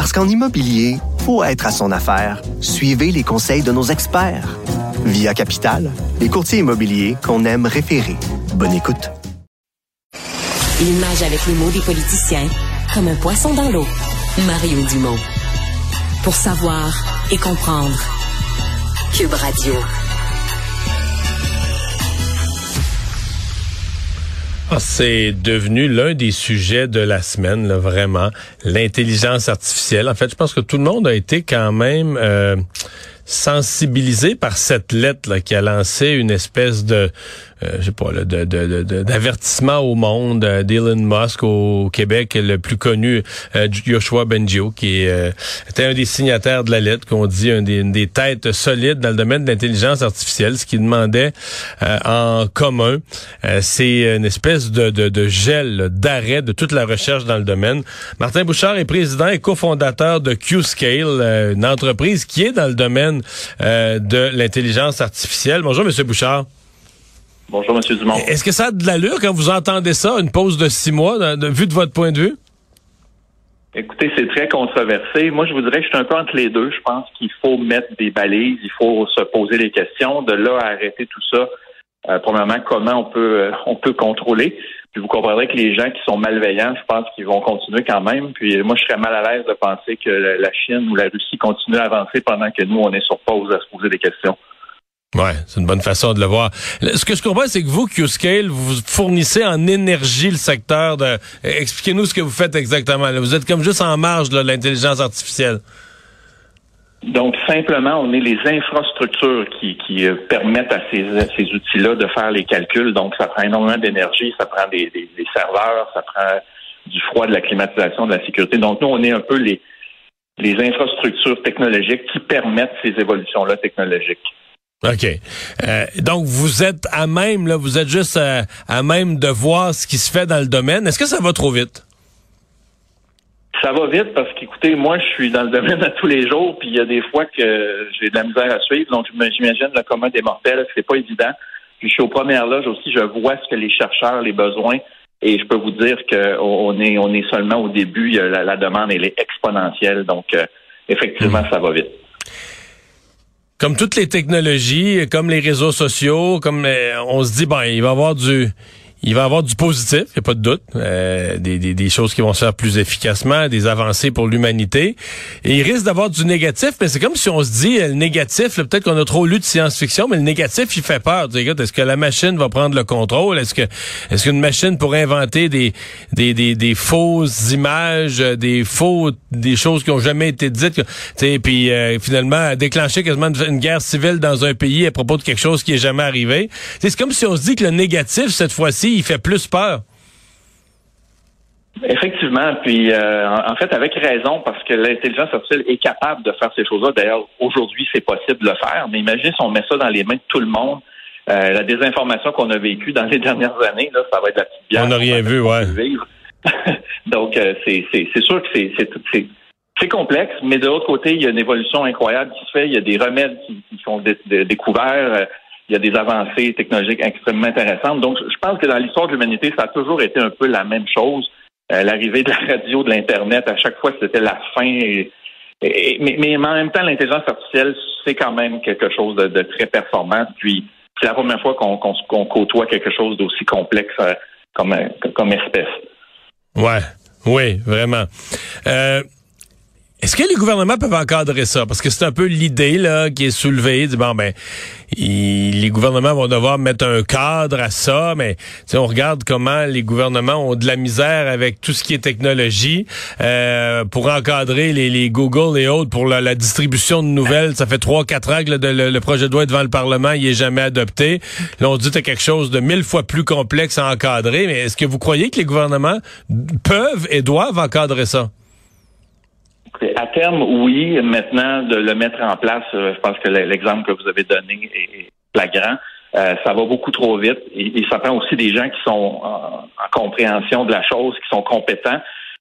Parce qu'en immobilier, faut être à son affaire. Suivez les conseils de nos experts. Via Capital, les courtiers immobiliers qu'on aime référer. Bonne écoute. Il avec les mots des politiciens comme un poisson dans l'eau. Mario Dumont. Pour savoir et comprendre. Cube Radio. Ah, c'est devenu l'un des sujets de la semaine, là, vraiment. L'intelligence artificielle. En fait, je pense que tout le monde a été quand même euh, sensibilisé par cette lettre là, qui a lancé une espèce de euh, je sais pas, d'avertissement au monde euh, d'Elon Musk au Québec, le plus connu, euh, Joshua Bengio, qui était un des signataires de la lettre, qu'on dit un des, des, têtes solides dans le domaine de l'intelligence artificielle, ce qui demandait en commun, c'est une espèce de, de gel, d'arrêt de toute la recherche dans le domaine. Martin Bouchard est président et cofondateur de QScale, une entreprise qui est dans le domaine de l'intelligence artificielle. Bonjour, Monsieur Bouchard. Bonjour, M. Dumont. Est-ce que ça a de l'allure quand vous entendez ça, une pause de six mois, de, vu de votre point de vue? Écoutez, c'est très controversé. Moi, je vous dirais que je suis un peu entre les deux. Je pense qu'il faut mettre des balises, il faut se poser des questions. De là à arrêter tout ça, euh, premièrement, comment on peut euh, on peut contrôler? Puis vous comprendrez que les gens qui sont malveillants, je pense qu'ils vont continuer quand même. Puis moi, je serais mal à l'aise de penser que la Chine ou la Russie continuent à avancer pendant que nous, on est sur pause à se poser des questions. Ouais, c'est une bonne façon de le voir. Ce que je comprends, c'est que vous, Q-Scale, vous fournissez en énergie le secteur de... Expliquez-nous ce que vous faites exactement. Vous êtes comme juste en marge de l'intelligence artificielle. Donc, simplement, on est les infrastructures qui, qui euh, permettent à ces, ces outils-là de faire les calculs. Donc, ça prend énormément d'énergie, ça prend des, des, des, serveurs, ça prend du froid, de la climatisation, de la sécurité. Donc, nous, on est un peu les, les infrastructures technologiques qui permettent ces évolutions-là technologiques. OK. Euh, donc, vous êtes à même, là, vous êtes juste à, même de voir ce qui se fait dans le domaine. Est-ce que ça va trop vite? Ça va vite parce qu'écoutez, moi, je suis dans le domaine à tous les jours, puis il y a des fois que j'ai de la misère à suivre. Donc, j'imagine le commun des mortels, c'est pas évident. Puis je suis aux premières loges aussi, je vois ce que les chercheurs, les besoins, et je peux vous dire qu'on est on est seulement au début. La, la demande elle est exponentielle, donc euh, effectivement, mmh. ça va vite comme toutes les technologies, comme les réseaux sociaux, comme euh, on se dit, bon, il va y avoir du il va avoir du positif, il n'y a pas de doute, euh, des, des, des, choses qui vont se faire plus efficacement, des avancées pour l'humanité. Et il risque d'avoir du négatif, mais c'est comme si on se dit, le négatif, peut-être qu'on a trop lu de science-fiction, mais le négatif, il fait peur. Est-ce que la machine va prendre le contrôle? Est-ce que est-ce qu'une machine pourrait inventer des, des, des, des, fausses images, des faux, des choses qui ont jamais été dites? Puis euh, finalement, déclencher quasiment une guerre civile dans un pays à propos de quelque chose qui est jamais arrivé? C'est comme si on se dit que le négatif, cette fois-ci, il fait plus peur. Effectivement, puis euh, en fait avec raison parce que l'intelligence artificielle est capable de faire ces choses-là. D'ailleurs, aujourd'hui, c'est possible de le faire. Mais imaginez si on met ça dans les mains de tout le monde. Euh, la désinformation qu'on a vécue dans les dernières années, là, ça va être la petite bière. On n'a rien vu, ouais. Donc euh, c'est sûr que c'est c'est c'est complexe, mais de l'autre côté, il y a une évolution incroyable qui se fait. Il y a des remèdes qui, sont découverts il y a des avancées technologiques extrêmement intéressantes. Donc, je pense que dans l'histoire de l'humanité, ça a toujours été un peu la même chose. Euh, l'arrivée de la radio, de l'Internet, à chaque fois, c'était la fin. mais, en même temps, l'intelligence artificielle, c'est quand même quelque chose de, très performant. Puis, c'est la première fois qu'on côtoie quelque chose d'aussi complexe euh, comme, comme espèce. Ouais, oui, vraiment. Euh, est-ce que les gouvernements peuvent encadrer ça? Parce que c'est un peu l'idée là qui est soulevée. Bon, ben, les gouvernements vont devoir mettre un cadre à ça, mais on regarde comment les gouvernements ont de la misère avec tout ce qui est technologie euh, pour encadrer les, Google et autres pour la, distribution de nouvelles. Ça fait trois, quatre ans que le, projet de loi est devant le Parlement, il est jamais adopté. Là, on dit que quelque chose de mille fois plus complexe à encadrer, mais est-ce que vous croyez que les gouvernements peuvent et doivent encadrer ça? À terme, oui. Maintenant, de le mettre en place, euh, je pense que l'exemple que vous avez donné est flagrant. Euh, ça va beaucoup trop vite et, ça prend aussi des gens qui sont en, compréhension de la chose, qui sont compétents.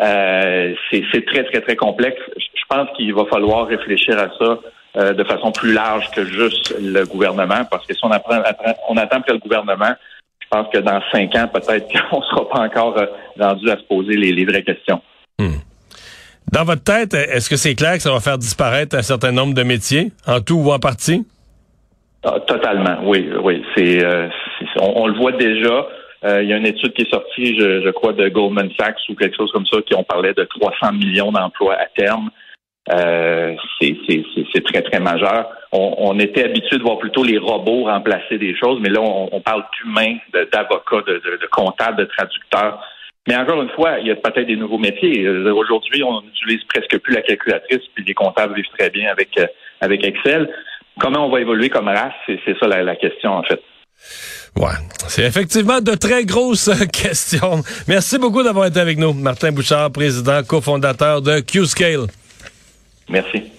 Euh, c'est très, très, très complexe. Je pense qu'il va falloir réfléchir à ça euh, de façon plus large que juste le gouvernement, parce que si on, apprend, on attend que le gouvernement, je pense que dans cinq ans, peut-être qu'on ne sera pas encore rendu à se poser les, vraies questions. Hmm. Dans votre tête, est-ce que c'est clair que ça va faire disparaître un certain nombre de métiers, en tout ou en partie? Ah, totalement, oui, oui. C'est, euh, on, le voit déjà. Euh, il y a une étude qui est sortie, je, crois, de Goldman Sachs ou quelque chose comme ça, qui ont parlé de 300 millions d'emplois à terme. Euh, c'est très, très majeur. On, était habitué de voir plutôt les robots remplacer des choses, mais là, on, parle d'humains, d'avocats, de, comptables, de traducteurs. Mais encore une fois, il y a peut-être des nouveaux métiers. Aujourd'hui, on n'utilise presque plus la calculatrice, puis les comptables vivent très bien avec, avec Excel comment on va évoluer comme race, c'est ça la, question en fait. Ouais, c'est effectivement de très grosses questions. Merci beaucoup d'avoir été avec nous. Martin Bouchard, président, cofondateur de Q-Scale. Merci.